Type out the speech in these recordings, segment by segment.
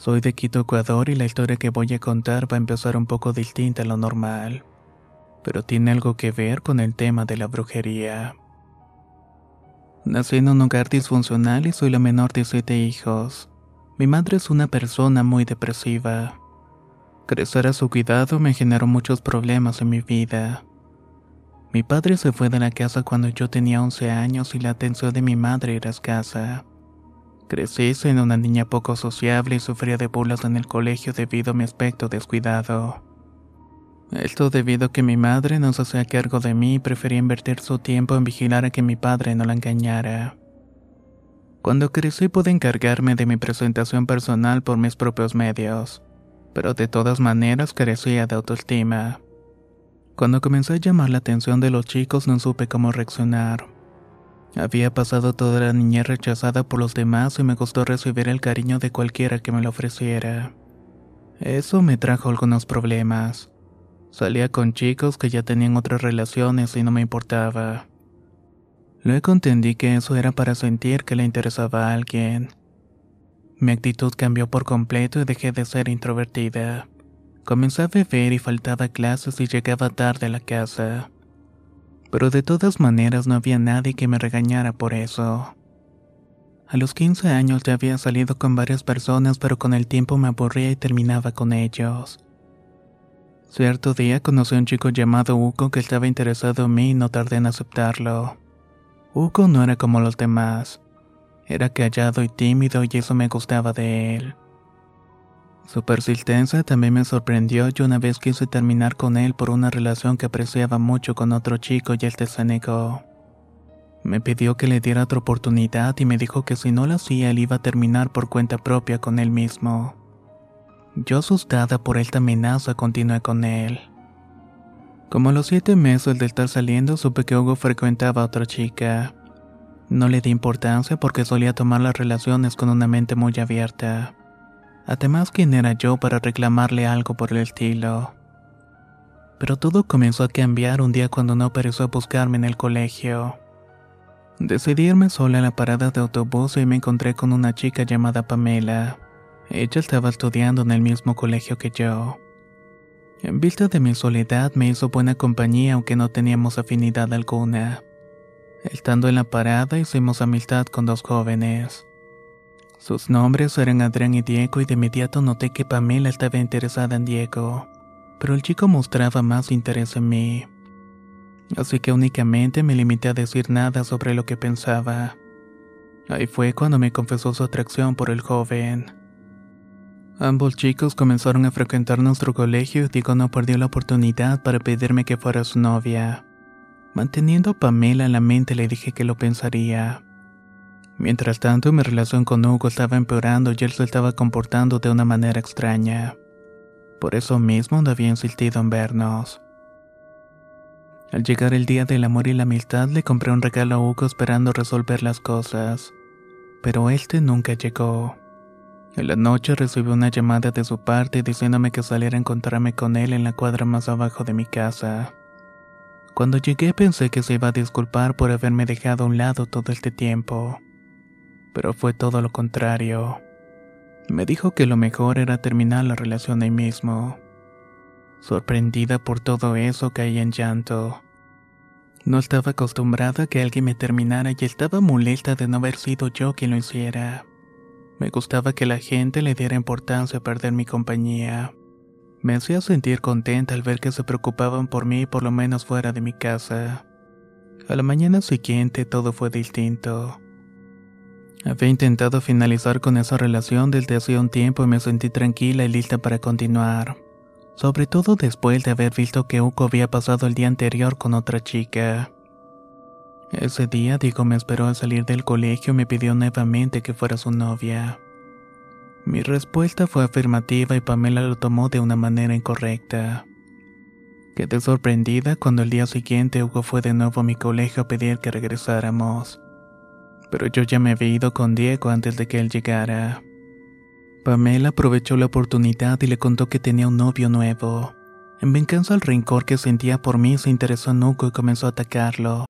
Soy de Quito, Ecuador y la historia que voy a contar va a empezar un poco distinta a lo normal, pero tiene algo que ver con el tema de la brujería. Nací en un hogar disfuncional y soy la menor de siete hijos. Mi madre es una persona muy depresiva. Crecer a su cuidado me generó muchos problemas en mi vida. Mi padre se fue de la casa cuando yo tenía 11 años y la atención de mi madre era escasa. Crecí siendo una niña poco sociable y sufría de burlas en el colegio debido a mi aspecto descuidado. Esto debido a que mi madre no se hacía cargo de mí y prefería invertir su tiempo en vigilar a que mi padre no la engañara. Cuando crecí pude encargarme de mi presentación personal por mis propios medios, pero de todas maneras carecía de autoestima. Cuando comencé a llamar la atención de los chicos no supe cómo reaccionar. Había pasado toda la niñez rechazada por los demás y me costó recibir el cariño de cualquiera que me lo ofreciera. Eso me trajo algunos problemas. Salía con chicos que ya tenían otras relaciones y no me importaba. Luego entendí que eso era para sentir que le interesaba a alguien. Mi actitud cambió por completo y dejé de ser introvertida. Comencé a beber y faltaba clases y llegaba tarde a la casa. Pero de todas maneras no había nadie que me regañara por eso. A los 15 años ya había salido con varias personas, pero con el tiempo me aburría y terminaba con ellos. Cierto día conocí a un chico llamado Hugo que estaba interesado en mí y no tardé en aceptarlo. Hugo no era como los demás. Era callado y tímido y eso me gustaba de él. Su persistencia también me sorprendió y una vez quise terminar con él por una relación que apreciaba mucho con otro chico y él se negó. Me pidió que le diera otra oportunidad y me dijo que si no lo hacía él iba a terminar por cuenta propia con él mismo. Yo asustada por esta amenaza continué con él. Como a los siete meses de estar saliendo supe que Hugo frecuentaba a otra chica. No le di importancia porque solía tomar las relaciones con una mente muy abierta. Además, ¿quién era yo para reclamarle algo por el estilo? Pero todo comenzó a cambiar un día cuando no pareció buscarme en el colegio. Decidí irme sola a la parada de autobús y me encontré con una chica llamada Pamela. Ella estaba estudiando en el mismo colegio que yo. En vista de mi soledad me hizo buena compañía aunque no teníamos afinidad alguna. Estando en la parada hicimos amistad con dos jóvenes. Sus nombres eran Adrián y Diego y de inmediato noté que Pamela estaba interesada en Diego, pero el chico mostraba más interés en mí. Así que únicamente me limité a decir nada sobre lo que pensaba. Ahí fue cuando me confesó su atracción por el joven. Ambos chicos comenzaron a frecuentar nuestro colegio y Diego no perdió la oportunidad para pedirme que fuera su novia. Manteniendo a Pamela en la mente le dije que lo pensaría. Mientras tanto, mi relación con Hugo estaba empeorando y él se estaba comportando de una manera extraña. Por eso mismo no había insistido en vernos. Al llegar el día del amor y la amistad, le compré un regalo a Hugo esperando resolver las cosas. Pero este nunca llegó. En la noche recibí una llamada de su parte diciéndome que saliera a encontrarme con él en la cuadra más abajo de mi casa. Cuando llegué pensé que se iba a disculpar por haberme dejado a un lado todo este tiempo. Pero fue todo lo contrario. Me dijo que lo mejor era terminar la relación ahí mismo. Sorprendida por todo eso, caí en llanto. No estaba acostumbrada a que alguien me terminara y estaba molesta de no haber sido yo quien lo hiciera. Me gustaba que la gente le diera importancia a perder mi compañía. Me hacía sentir contenta al ver que se preocupaban por mí por lo menos fuera de mi casa. A la mañana siguiente todo fue distinto. Había intentado finalizar con esa relación desde hacía un tiempo y me sentí tranquila y lista para continuar. Sobre todo después de haber visto que Uko había pasado el día anterior con otra chica. Ese día Diego me esperó al salir del colegio y me pidió nuevamente que fuera su novia. Mi respuesta fue afirmativa y Pamela lo tomó de una manera incorrecta. Quedé sorprendida cuando el día siguiente Hugo fue de nuevo a mi colegio a pedir que regresáramos. Pero yo ya me había ido con Diego antes de que él llegara. Pamela aprovechó la oportunidad y le contó que tenía un novio nuevo. En venganza al rencor que sentía por mí, se interesó en Hugo y comenzó a atacarlo.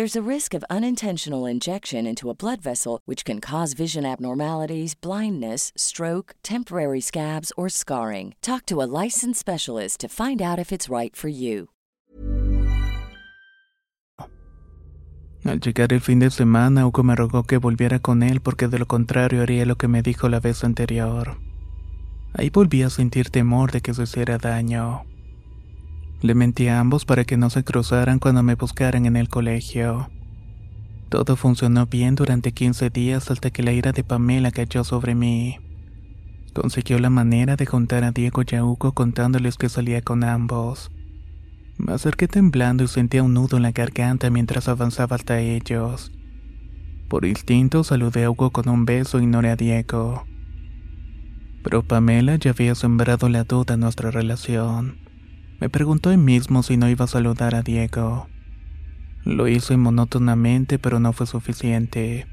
There's a risk of unintentional injection into a blood vessel, which can cause vision abnormalities, blindness, stroke, temporary scabs, or scarring. Talk to a licensed specialist to find out if it's right for you. Al llegar el fin de semana, Hugo me rogó que volviera con él porque de lo contrario haría lo que me dijo la vez anterior. Ahí volví a sentir temor de que se hiciera daño. Le mentí a ambos para que no se cruzaran cuando me buscaran en el colegio. Todo funcionó bien durante 15 días hasta que la ira de Pamela cayó sobre mí. Consiguió la manera de juntar a Diego y a Hugo contándoles que salía con ambos. Me acerqué temblando y sentía un nudo en la garganta mientras avanzaba hasta ellos. Por instinto saludé a Hugo con un beso y ignoré a Diego. Pero Pamela ya había sembrado la duda en nuestra relación. Me preguntó él mismo si no iba a saludar a Diego. Lo hizo monótonamente, pero no fue suficiente.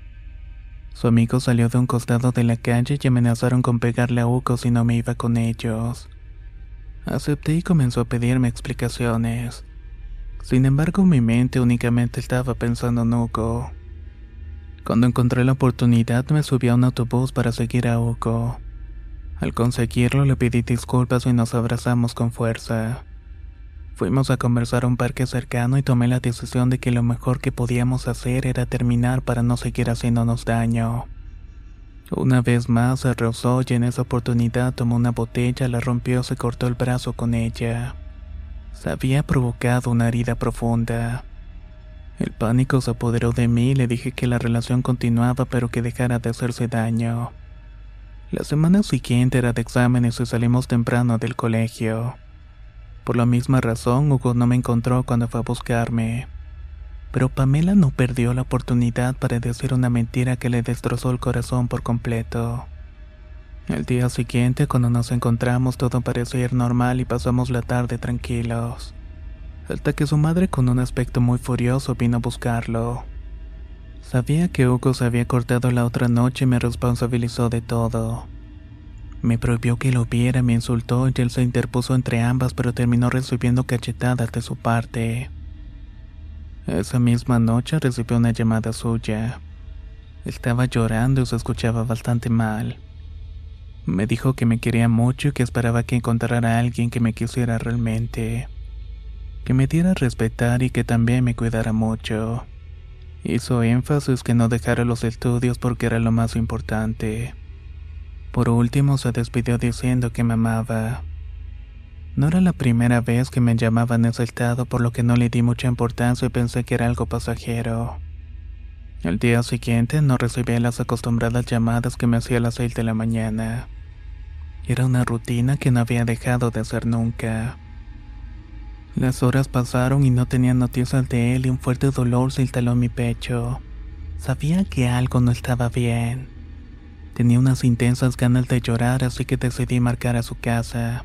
Su amigo salió de un costado de la calle y amenazaron con pegarle a Hugo si no me iba con ellos. Acepté y comenzó a pedirme explicaciones. Sin embargo, mi mente únicamente estaba pensando en Hugo. Cuando encontré la oportunidad, me subí a un autobús para seguir a Hugo. Al conseguirlo, le pedí disculpas y nos abrazamos con fuerza. Fuimos a conversar a un parque cercano y tomé la decisión de que lo mejor que podíamos hacer era terminar para no seguir haciéndonos daño. Una vez más se rozó y en esa oportunidad tomó una botella, la rompió se cortó el brazo con ella. Se había provocado una herida profunda. El pánico se apoderó de mí y le dije que la relación continuaba pero que dejara de hacerse daño. La semana siguiente era de exámenes y salimos temprano del colegio. Por la misma razón, Hugo no me encontró cuando fue a buscarme. Pero Pamela no perdió la oportunidad para decir una mentira que le destrozó el corazón por completo. El día siguiente, cuando nos encontramos, todo parecía ir normal y pasamos la tarde tranquilos. Hasta que su madre, con un aspecto muy furioso, vino a buscarlo. Sabía que Hugo se había cortado la otra noche y me responsabilizó de todo. Me prohibió que lo viera, me insultó y él se interpuso entre ambas, pero terminó recibiendo cachetadas de su parte. Esa misma noche recibió una llamada suya. Estaba llorando y se escuchaba bastante mal. Me dijo que me quería mucho y que esperaba que encontrara a alguien que me quisiera realmente. Que me diera a respetar y que también me cuidara mucho. Hizo énfasis que no dejara los estudios porque era lo más importante. Por último se despidió diciendo que me amaba. No era la primera vez que me llamaba en ese estado por lo que no le di mucha importancia y pensé que era algo pasajero. El día siguiente no recibí las acostumbradas llamadas que me hacía a las 6 de la mañana. Era una rutina que no había dejado de hacer nunca. Las horas pasaron y no tenía noticias de él y un fuerte dolor se instaló en mi pecho. Sabía que algo no estaba bien. Tenía unas intensas ganas de llorar así que decidí marcar a su casa.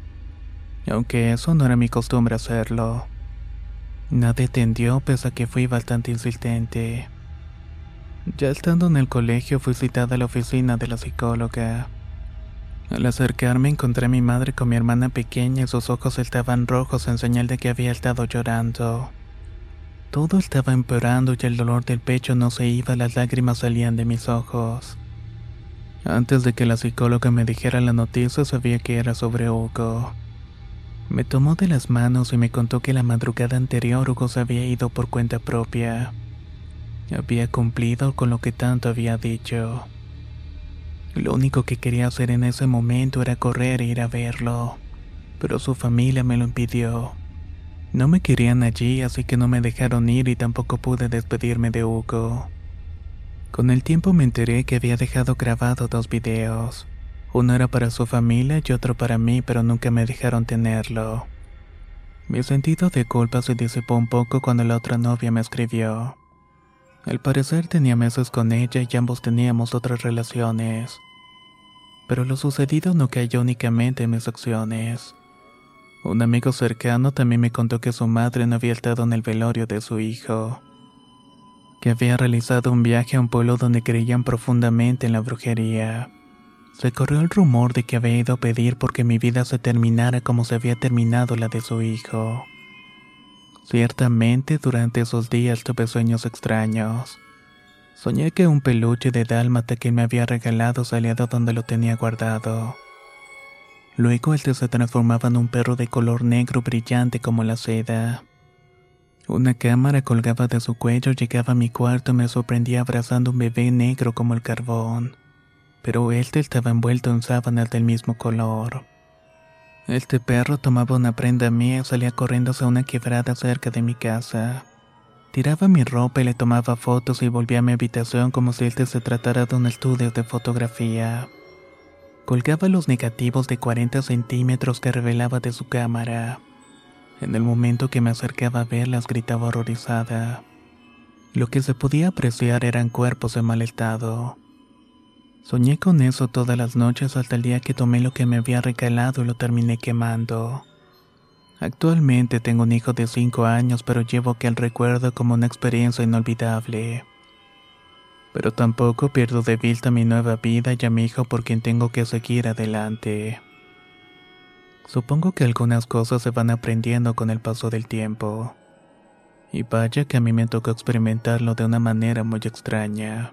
Aunque eso no era mi costumbre hacerlo. Nadie tendió pese a que fui bastante insistente. Ya estando en el colegio fui citada a la oficina de la psicóloga. Al acercarme encontré a mi madre con mi hermana pequeña y sus ojos estaban rojos en señal de que había estado llorando. Todo estaba empeorando y el dolor del pecho no se iba, las lágrimas salían de mis ojos. Antes de que la psicóloga me dijera la noticia sabía que era sobre Hugo. Me tomó de las manos y me contó que la madrugada anterior Hugo se había ido por cuenta propia. Había cumplido con lo que tanto había dicho. Lo único que quería hacer en ese momento era correr e ir a verlo, pero su familia me lo impidió. No me querían allí, así que no me dejaron ir y tampoco pude despedirme de Hugo. Con el tiempo me enteré que había dejado grabado dos videos. Uno era para su familia y otro para mí, pero nunca me dejaron tenerlo. Mi sentido de culpa se disipó un poco cuando la otra novia me escribió. Al parecer tenía meses con ella y ambos teníamos otras relaciones. Pero lo sucedido no cayó únicamente en mis acciones. Un amigo cercano también me contó que su madre no había estado en el velorio de su hijo, que había realizado un viaje a un pueblo donde creían profundamente en la brujería. Se corrió el rumor de que había ido a pedir porque mi vida se terminara como se había terminado la de su hijo. Ciertamente durante esos días tuve sueños extraños. Soñé que un peluche de dálmata que me había regalado salía de donde lo tenía guardado. Luego este se transformaba en un perro de color negro brillante como la seda. Una cámara colgaba de su cuello, llegaba a mi cuarto y me sorprendía abrazando un bebé negro como el carbón. Pero este estaba envuelto en sábanas del mismo color. Este perro tomaba una prenda mía y salía corriendo hacia una quebrada cerca de mi casa. Tiraba mi ropa y le tomaba fotos y volvía a mi habitación como si este se tratara de un estudio de fotografía. Colgaba los negativos de 40 centímetros que revelaba de su cámara. En el momento que me acercaba a verlas gritaba horrorizada. Lo que se podía apreciar eran cuerpos en mal estado. Soñé con eso todas las noches hasta el día que tomé lo que me había regalado y lo terminé quemando. Actualmente tengo un hijo de 5 años, pero llevo aquel recuerdo como una experiencia inolvidable. Pero tampoco pierdo de vista mi nueva vida y a mi hijo por quien tengo que seguir adelante. Supongo que algunas cosas se van aprendiendo con el paso del tiempo. Y vaya que a mí me tocó experimentarlo de una manera muy extraña.